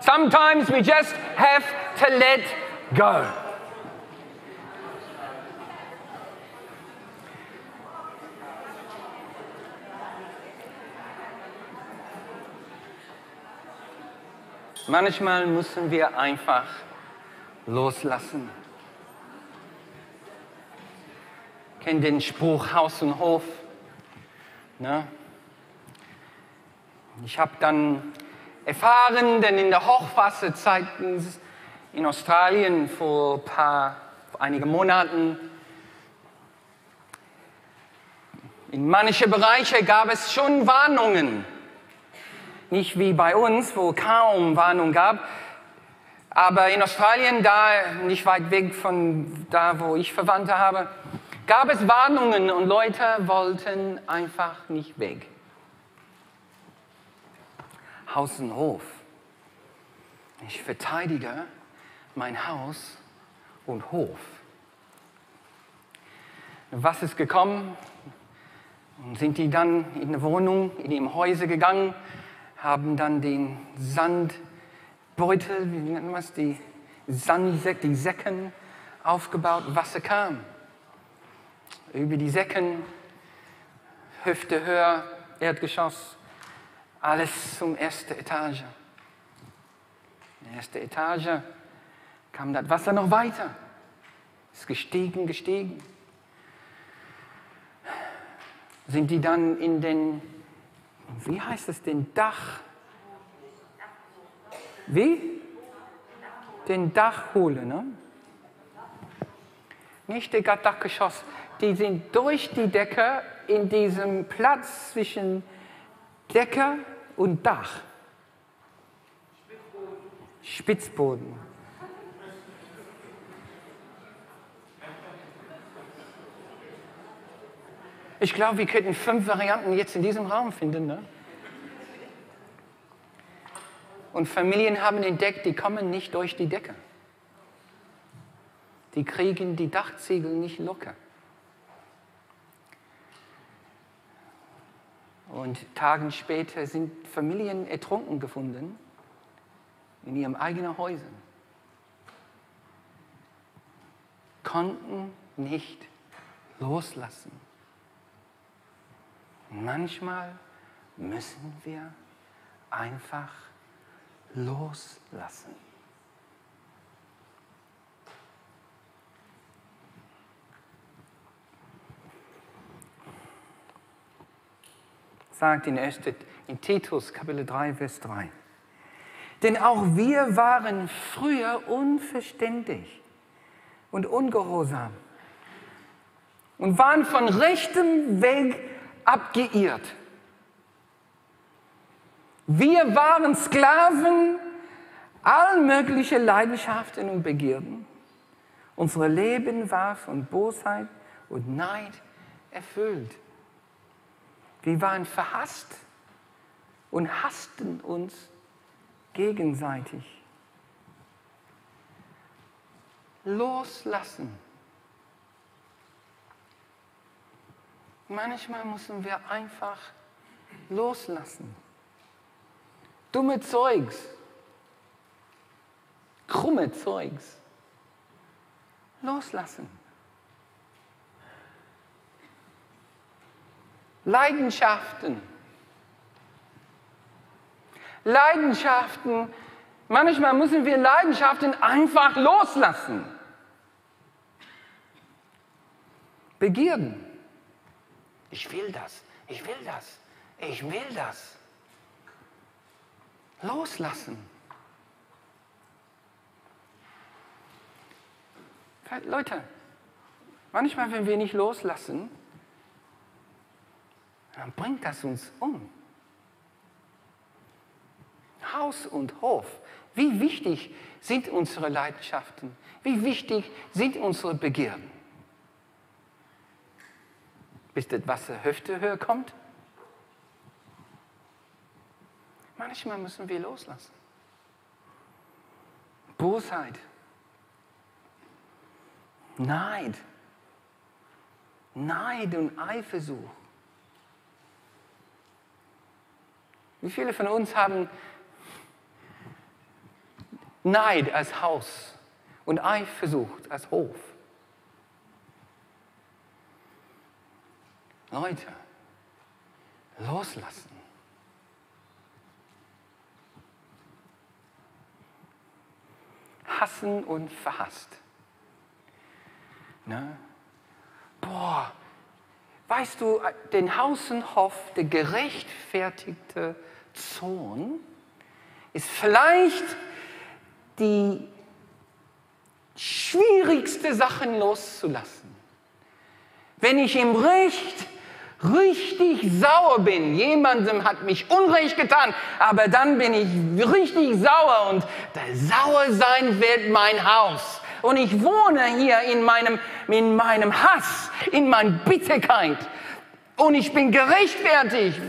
Sometimes we just have to let go. Manchmal müssen wir einfach loslassen. Kennt den Spruch Haus und Hof? Ne? Ich habe dann erfahren, denn in der Hochwasserzeit in Australien vor, paar, vor einigen Monaten, in manchen Bereichen gab es schon Warnungen. Nicht wie bei uns, wo kaum Warnung gab, aber in Australien, da nicht weit weg von da, wo ich Verwandte habe, gab es Warnungen und Leute wollten einfach nicht weg. Haus und Hof. Ich verteidige mein Haus und Hof. Was ist gekommen? Sind die dann in eine Wohnung, in die Häuser gegangen, haben dann den Sandbeutel, wie nennt man es, die Sandsäcke, die Säcken aufgebaut, Wasser kam. Über die Säcken, Hüfte höher, Erdgeschoss, alles zum ersten Etage. In der ersten Etage kam das Wasser noch weiter. Ist gestiegen, gestiegen. Sind die dann in den, wie heißt es, den Dach? Wie? Den Dachhole, ne? Nicht der Dachgeschoss. Die sind durch die Decke in diesem Platz zwischen Decke und Dach. Spitzboden. Ich glaube, wir könnten fünf Varianten jetzt in diesem Raum finden. Ne? Und Familien haben entdeckt, die kommen nicht durch die Decke. Die kriegen die Dachziegel nicht locker. Und Tagen später sind Familien ertrunken gefunden in ihrem eigenen Häusern. Konnten nicht loslassen. Manchmal müssen wir einfach loslassen. Sagt in, 1, in Titus Kapitel 3, Vers 3. Denn auch wir waren früher unverständig und ungehorsam und waren von rechtem Weg abgeirrt. Wir waren Sklaven all mögliche Leidenschaften und Begierden. Unser Leben war von Bosheit und Neid erfüllt. Wir waren verhasst und hassten uns gegenseitig. Loslassen. Manchmal müssen wir einfach loslassen. Dumme Zeugs, krumme Zeugs. Loslassen. Leidenschaften. Leidenschaften. Manchmal müssen wir Leidenschaften einfach loslassen. Begierden. Ich will das, ich will das, ich will das. Loslassen. Leute, manchmal, wenn wir nicht loslassen, dann bringt das uns um. Haus und Hof. Wie wichtig sind unsere Leidenschaften? Wie wichtig sind unsere Begierden? Bis das Wasser Hüftehöhe kommt? Manchmal müssen wir loslassen. Bosheit. Neid. Neid und Eifersucht. Wie viele von uns haben Neid als Haus und Eifersucht als Hof. Leute, loslassen. Hassen und verhasst. Ne? Boah, weißt du, den Hausenhof, der gerechtfertigte Zorn, ist vielleicht die schwierigste Sache loszulassen. Wenn ich im Recht richtig sauer bin, jemandem hat mich Unrecht getan, aber dann bin ich richtig sauer und das Sauersein wird mein Haus. Und ich wohne hier in meinem, in meinem Hass, in meiner Bitterkeit. Und ich bin gerechtfertigt.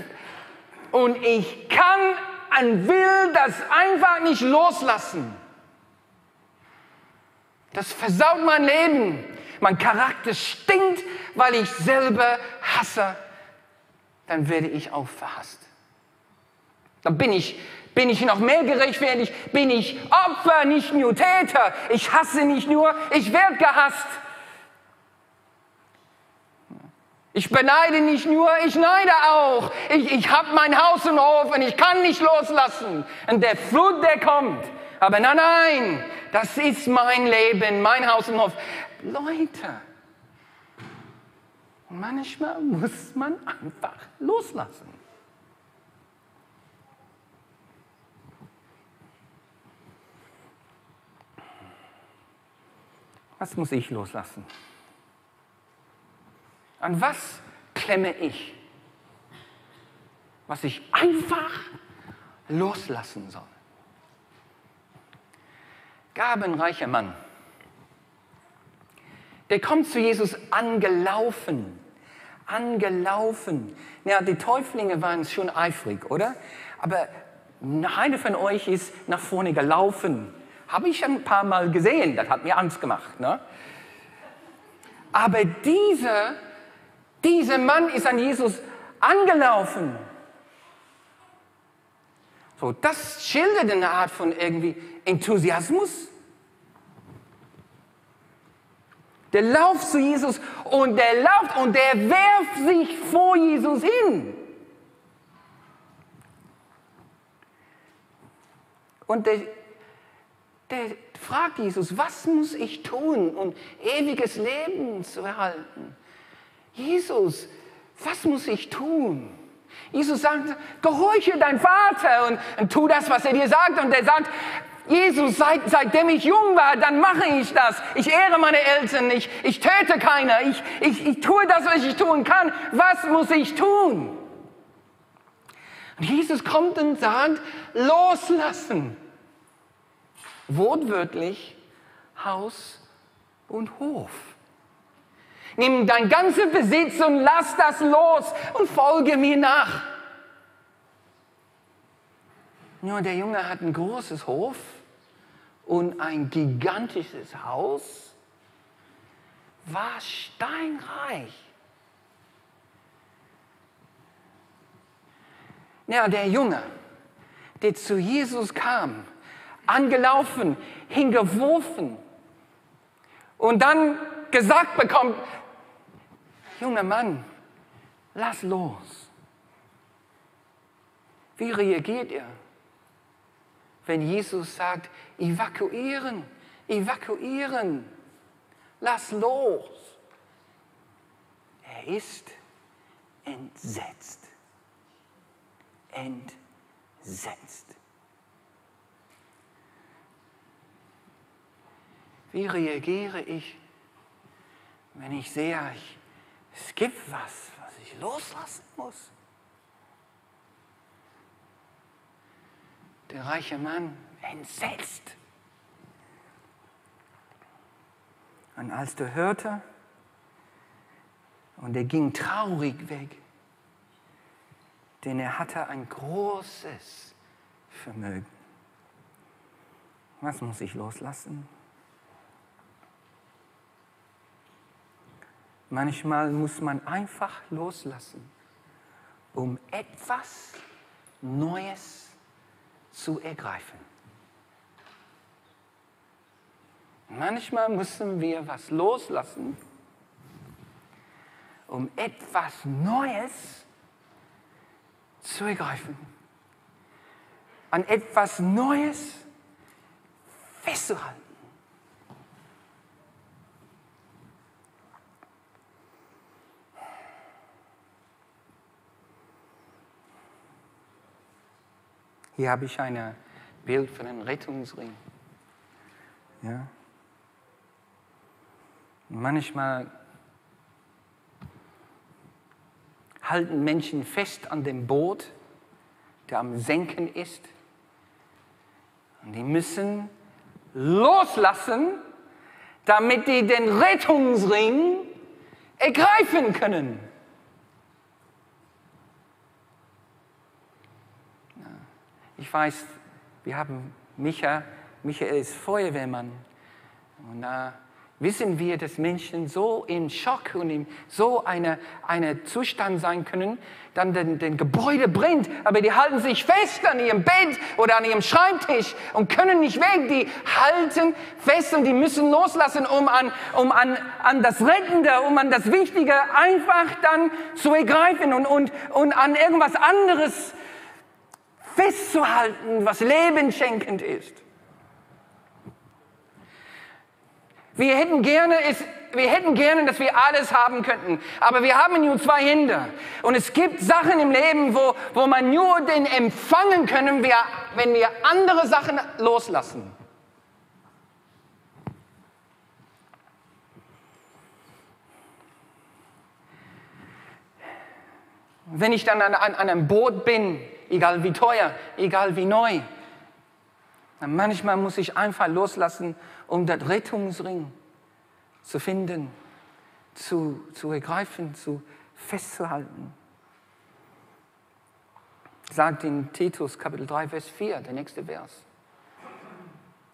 Und ich kann und will das einfach nicht loslassen. Das versaut mein Leben. Mein Charakter stinkt, weil ich selber hasse. Dann werde ich auch verhasst. Dann bin ich, bin ich noch mehr gerechtfertigt, bin ich Opfer, nicht nur Täter. Ich hasse nicht nur, ich werde gehasst. Ich beneide nicht nur, ich neide auch. Ich, ich habe mein Haus und Hof und ich kann nicht loslassen. Und der Flut, der kommt. Aber nein, nein, das ist mein Leben, mein Haus und Hof. Leute, manchmal muss man einfach loslassen. Was muss ich loslassen? An was klemme ich? Was ich einfach loslassen soll. Gabenreicher Mann. Der kommt zu Jesus angelaufen. Angelaufen. Ja, die Täuflinge waren schon eifrig, oder? Aber eine von euch ist nach vorne gelaufen. Habe ich ein paar Mal gesehen. Das hat mir Angst gemacht. Ne? Aber dieser dieser Mann ist an Jesus angelaufen. So, das schildert eine Art von irgendwie Enthusiasmus. Der lauft zu Jesus und der lauft und der werft sich vor Jesus hin. Und der, der fragt Jesus, was muss ich tun, um ewiges Leben zu erhalten? Jesus, was muss ich tun? Jesus sagt, gehorche dein Vater und, und tu das, was er dir sagt. Und er sagt, Jesus, seit, seitdem ich jung war, dann mache ich das. Ich ehre meine Eltern, ich, ich töte keiner, ich, ich, ich tue das, was ich tun kann. Was muss ich tun? Und Jesus kommt und sagt, loslassen. Wortwörtlich Haus und Hof. Nimm dein ganzer Besitz und lass das los und folge mir nach. Nur der Junge hat ein großes Hof und ein gigantisches Haus, war steinreich. Ja, der Junge, der zu Jesus kam, angelaufen, hingeworfen und dann gesagt bekommt, junger Mann, lass los. Wie reagiert ihr, wenn Jesus sagt, evakuieren, evakuieren, lass los? Er ist entsetzt. Entsetzt. Wie reagiere ich, wenn ich sehe, ich es gibt was, was ich loslassen muss. Der reiche Mann entsetzt. Und als der hörte, und er ging traurig weg, denn er hatte ein großes Vermögen. Was muss ich loslassen? Manchmal muss man einfach loslassen, um etwas Neues zu ergreifen. Manchmal müssen wir was loslassen, um etwas Neues zu ergreifen. An etwas Neues festzuhalten. Hier habe ich ein Bild von einem Rettungsring. Ja. Manchmal halten Menschen fest an dem Boot, der am Senken ist. Und die müssen loslassen, damit die den Rettungsring ergreifen können. Ich weiß, wir haben Micha, Michael ist Feuerwehrmann. Und da wissen wir, dass Menschen so im Schock und in so einem eine Zustand sein können, dann den, den Gebäude brennt, aber die halten sich fest an ihrem Bett oder an ihrem Schreibtisch und können nicht weg. Die halten fest und die müssen loslassen, um an, um an, an das Rettende, um an das Wichtige einfach dann zu ergreifen und, und, und an irgendwas anderes festzuhalten, was lebenschenkend ist. Wir hätten gerne, es, wir hätten gerne, dass wir alles haben könnten, aber wir haben nur zwei Hände. Und es gibt Sachen im Leben, wo, wo man nur den empfangen können, wenn wir andere Sachen loslassen. Wenn ich dann an, an, an einem Boot bin, egal wie teuer, egal wie neu, dann manchmal muss ich einfach loslassen um den Rettungsring zu finden, zu, zu ergreifen, zu festzuhalten. Sagt in Titus Kapitel 3, Vers 4, der nächste Vers.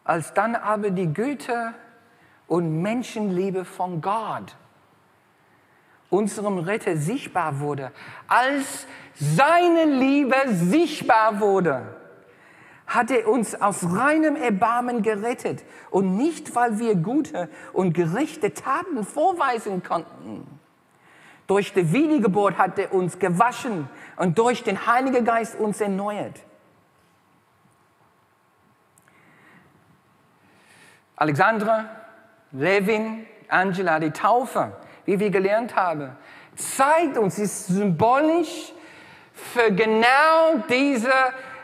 Als dann aber die Güte und Menschenliebe von Gott, unserem Retter, sichtbar wurde, als seine Liebe sichtbar wurde, hat er uns aus reinem Erbarmen gerettet und nicht, weil wir gute und gerechte Taten vorweisen konnten. Durch die Wiedergeburt hat er uns gewaschen und durch den Heiligen Geist uns erneuert. Alexandra, Levin, Angela, die Taufe, wie wir gelernt haben, zeigt uns, ist symbolisch für genau dieses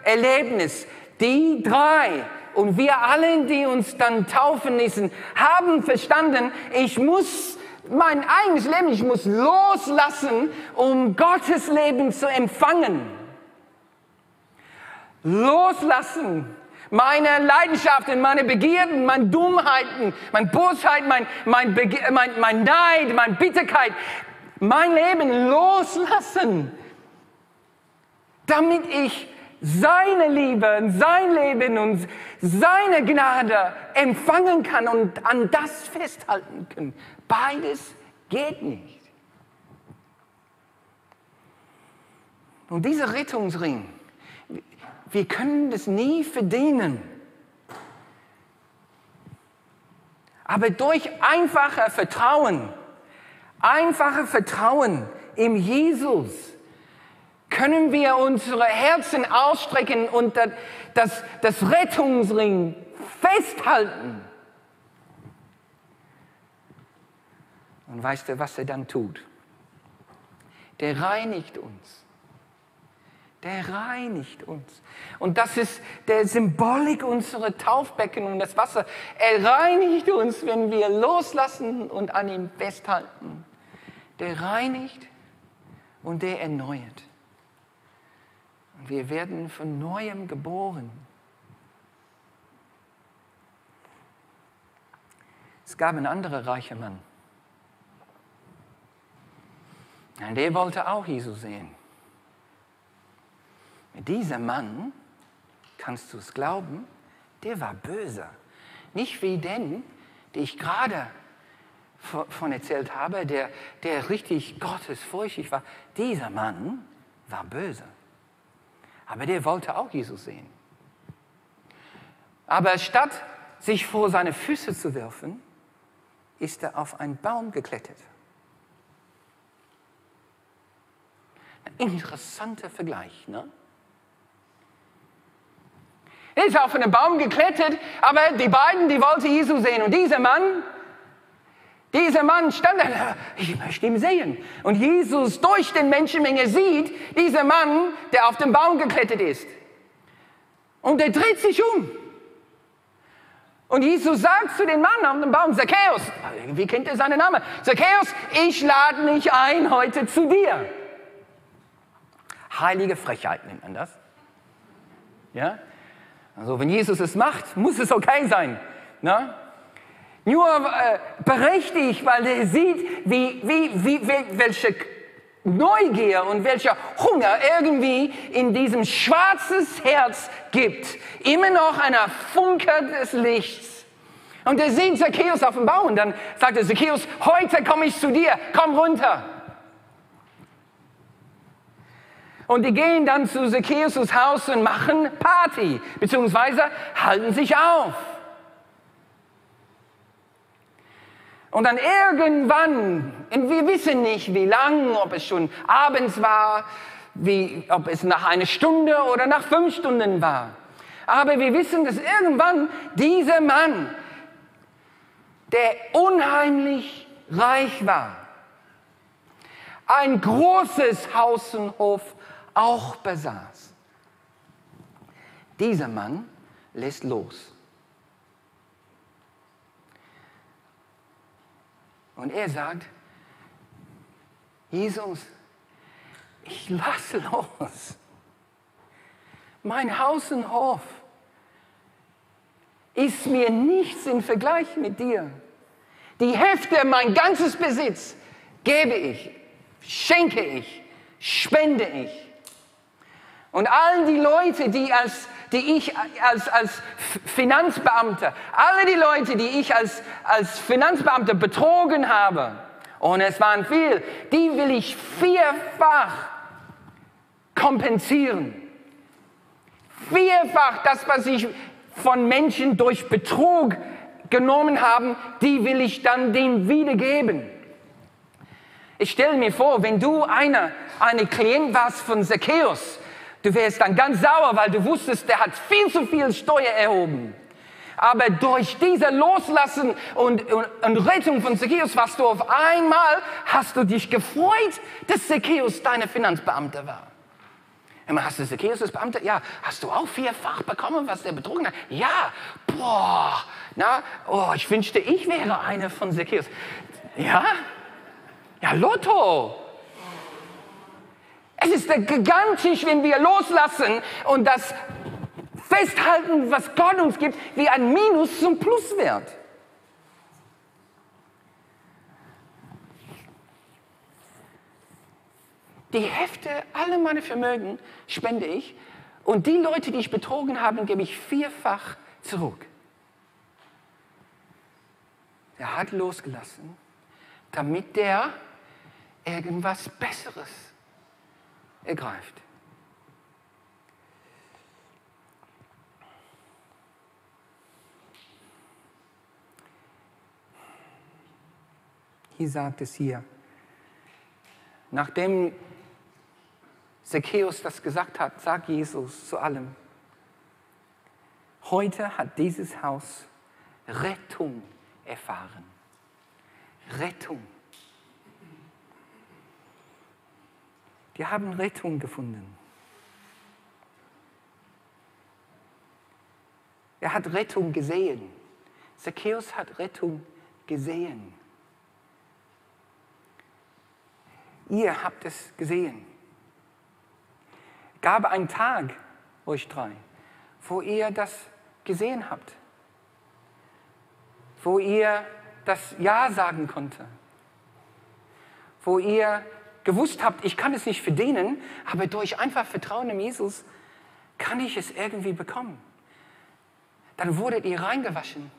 Erlebnis. Die drei und wir alle, die uns dann taufen ließen, haben verstanden, ich muss mein eigenes Leben, ich muss loslassen, um Gottes Leben zu empfangen. Loslassen. Meine Leidenschaften, meine Begierden, meine Dummheiten, meine Bosheit, mein, mein, mein, mein Neid, meine Bitterkeit, mein Leben loslassen, damit ich seine Liebe, sein Leben und seine Gnade empfangen kann und an das festhalten kann. Beides geht nicht. Und dieser Rettungsring, wir können das nie verdienen. Aber durch einfache Vertrauen, einfache Vertrauen im Jesus, können wir unsere Herzen ausstrecken und das, das Rettungsring festhalten. Und weißt du, was er dann tut? Der reinigt uns. Der reinigt uns. Und das ist der Symbolik unserer Taufbecken und das Wasser. Er reinigt uns, wenn wir loslassen und an ihm festhalten. Der reinigt und der erneuert. Wir werden von neuem geboren. Es gab einen anderen reichen Mann. Und der wollte auch Jesus sehen. Dieser Mann, kannst du es glauben, der war böse. Nicht wie den, den ich gerade von erzählt habe, der, der richtig gottesfurchtig war. Dieser Mann war böse. Aber der wollte auch Jesus sehen. Aber statt sich vor seine Füße zu werfen, ist er auf einen Baum geklettert. Ein interessanter Vergleich, ne? Er ist auf einen Baum geklettert, aber die beiden, die wollten Jesus sehen. Und dieser Mann, dieser Mann stand da, ich möchte ihn sehen. Und Jesus durch den Menschenmenge sieht, dieser Mann, der auf den Baum geklettert ist. Und er dreht sich um. Und Jesus sagt zu dem Mann auf dem Baum, Zacchaeus, wie kennt er seinen Namen? Zacchaeus, ich lade mich ein heute zu dir. Heilige Frechheit nennt man das. Ja? Also wenn Jesus es macht, muss es okay sein. Ne? Nur äh, berechtigt, weil er sieht, wie, wie, wie, welche Neugier und welcher Hunger irgendwie in diesem schwarzes Herz gibt. Immer noch einer Funke des Lichts. Und er sieht Zacchaeus auf dem Baum und dann sagt er, Zacchaeus, heute komme ich zu dir, komm runter. Und die gehen dann zu Zacchaeus Haus und machen Party, beziehungsweise halten sich auf. Und dann irgendwann, wir wissen nicht wie lang, ob es schon abends war, wie, ob es nach einer Stunde oder nach fünf Stunden war. Aber wir wissen, dass irgendwann dieser Mann, der unheimlich reich war, ein großes Haus und Hof auch besaß. Dieser Mann lässt los. Und er sagt, Jesus, ich lasse los. Mein Haus und Hof ist mir nichts im Vergleich mit dir. Die Hälfte, mein ganzes Besitz, gebe ich, schenke ich, spende ich. Und all die Leute, die, als, die ich als, als Finanzbeamter, alle die Leute, die ich als, als Finanzbeamter betrogen habe, und es waren viel, die will ich vierfach kompensieren. Vierfach das, was ich von Menschen durch Betrug genommen habe, die will ich dann denen wiedergeben. Ich stelle mir vor, wenn du einer, eine Klient warst von Zacchaeus, Du wärst dann ganz sauer, weil du wusstest, der hat viel zu viel Steuer erhoben. Aber durch diese Loslassen und, und, und Rettung von Zacchaeus warst du auf einmal, hast du dich gefreut, dass Zacchaeus deine Finanzbeamte war. Immer hast du Zacchaeus als Beamter? Ja. Hast du auch vierfach bekommen, was der betrogen hat? Ja. Boah. Na, oh, ich wünschte, ich wäre einer von Zacchaeus. Ja? Ja, Lotto. Es ist gigantisch, wenn wir loslassen und das festhalten, was Gott uns gibt, wie ein Minus zum Plus wird. Die Hälfte aller meine Vermögen spende ich und die Leute, die ich betrogen habe, gebe ich vierfach zurück. Er hat losgelassen, damit der irgendwas Besseres ergreift. Hier sagt es hier, nachdem Zacchaeus das gesagt hat, sagt Jesus zu allem, heute hat dieses Haus Rettung erfahren. Rettung. Die haben Rettung gefunden. Er hat Rettung gesehen. Zacchaeus hat Rettung gesehen. Ihr habt es gesehen. Gab einen Tag, euch drei, wo ihr das gesehen habt. Wo ihr das Ja sagen konnte. Wo ihr gewusst habt, ich kann es nicht verdienen, aber durch einfach Vertrauen in Jesus kann ich es irgendwie bekommen. Dann wurdet ihr reingewaschen.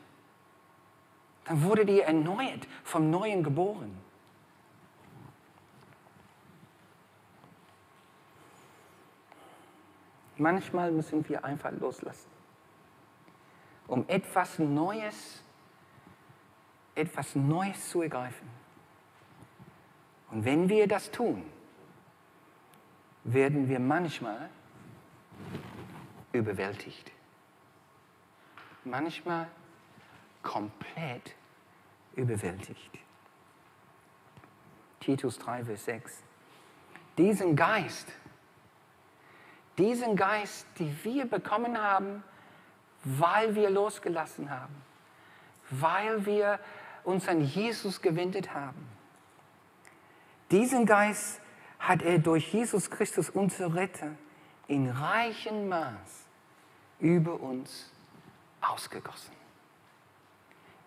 Dann wurdet ihr erneuert, vom Neuen geboren. Manchmal müssen wir einfach loslassen. um etwas Neues, etwas Neues zu ergreifen. Und wenn wir das tun, werden wir manchmal überwältigt. Manchmal komplett überwältigt. Titus 3, Vers 6. Diesen Geist, diesen Geist, den wir bekommen haben, weil wir losgelassen haben, weil wir uns an Jesus gewendet haben. Diesen Geist hat er durch Jesus Christus, unser Retter, in reichem Maß über uns ausgegossen.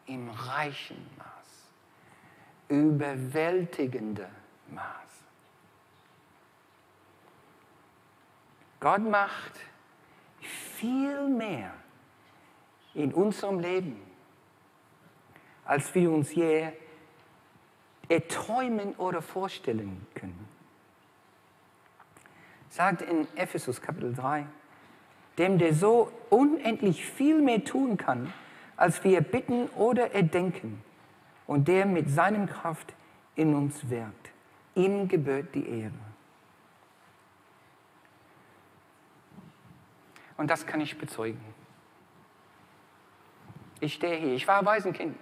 Im reichen Maß, überwältigende Maß. Gott macht viel mehr in unserem Leben, als wir uns je erträumen oder vorstellen können. Sagt in Ephesus Kapitel 3, dem der so unendlich viel mehr tun kann, als wir bitten oder erdenken, und der mit seinem Kraft in uns wirkt. Ihm gebührt die Ehre. Und das kann ich bezeugen. Ich stehe hier, ich war Waisenkind.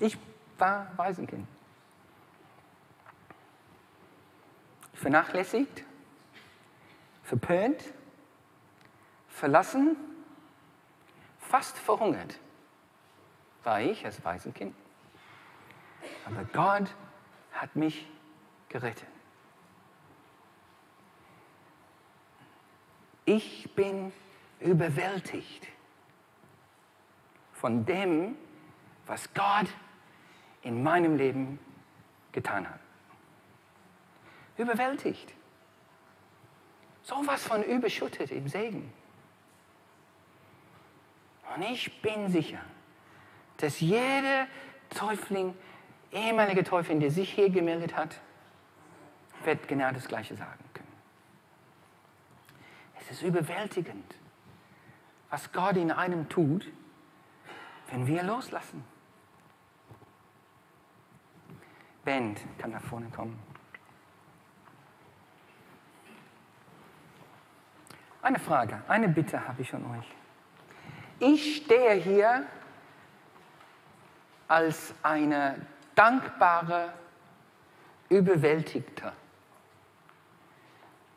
Ich war Waisenkind. Vernachlässigt, verpönt, verlassen, fast verhungert war ich als Waisenkind. Aber Gott hat mich gerettet. Ich bin überwältigt von dem, was Gott in meinem Leben getan hat. Überwältigt. So was von überschüttet im Segen. Und ich bin sicher, dass jeder Täufling, ehemalige Täufling, der sich hier gemeldet hat, wird genau das Gleiche sagen können. Es ist überwältigend, was Gott in einem tut, wenn wir loslassen. Band kann nach vorne kommen. Eine Frage, eine Bitte habe ich an euch. Ich stehe hier als eine dankbare, überwältigte.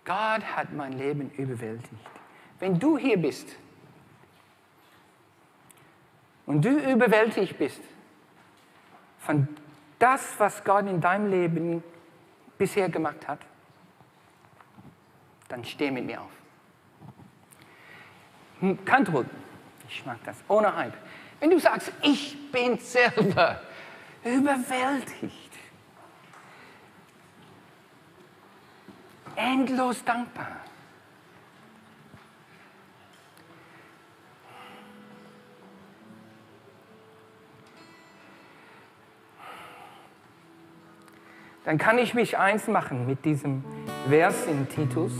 Gott hat mein Leben überwältigt. Wenn du hier bist und du überwältigt bist von das, was Gott in deinem Leben bisher gemacht hat, dann steh mit mir auf. Kann drücken. Ich mag das. Ohne Hype. Wenn du sagst, ich bin selber überwältigt, endlos dankbar. Dann kann ich mich eins machen mit diesem Vers in Titus,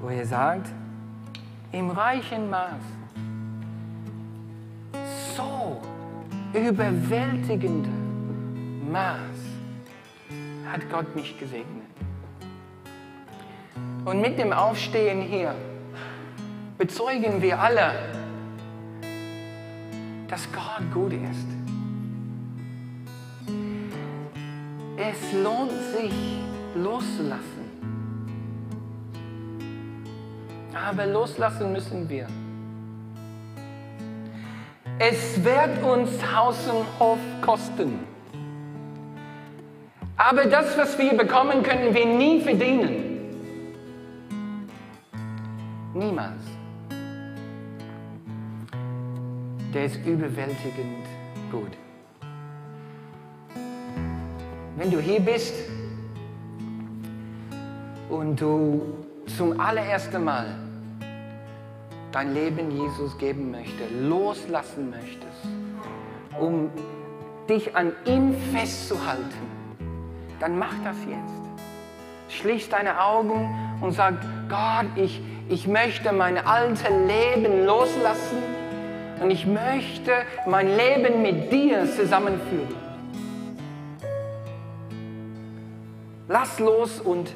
wo er sagt, im reichen Maß, so überwältigende Maß hat Gott mich gesegnet. Und mit dem Aufstehen hier bezeugen wir alle, dass Gott gut ist. Es lohnt sich loszulassen. Aber loslassen müssen wir. Es wird uns Haus und Hof kosten. Aber das, was wir bekommen, können wir nie verdienen. Niemals. Der ist überwältigend gut. Wenn du hier bist und du zum allerersten Mal dein Leben Jesus geben möchtest, loslassen möchtest, um dich an ihm festzuhalten, dann mach das jetzt. Schließ deine Augen und sag, Gott, ich, ich möchte mein altes Leben loslassen und ich möchte mein Leben mit dir zusammenführen. Lass los und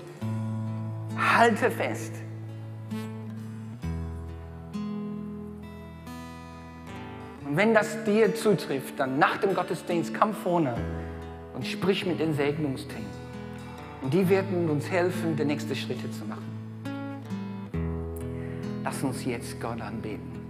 halte fest. Und wenn das dir zutrifft, dann nach dem Gottesdienst komm vorne und sprich mit den Segnungsteam. Und die werden uns helfen, die nächsten Schritte zu machen. Lass uns jetzt Gott anbeten.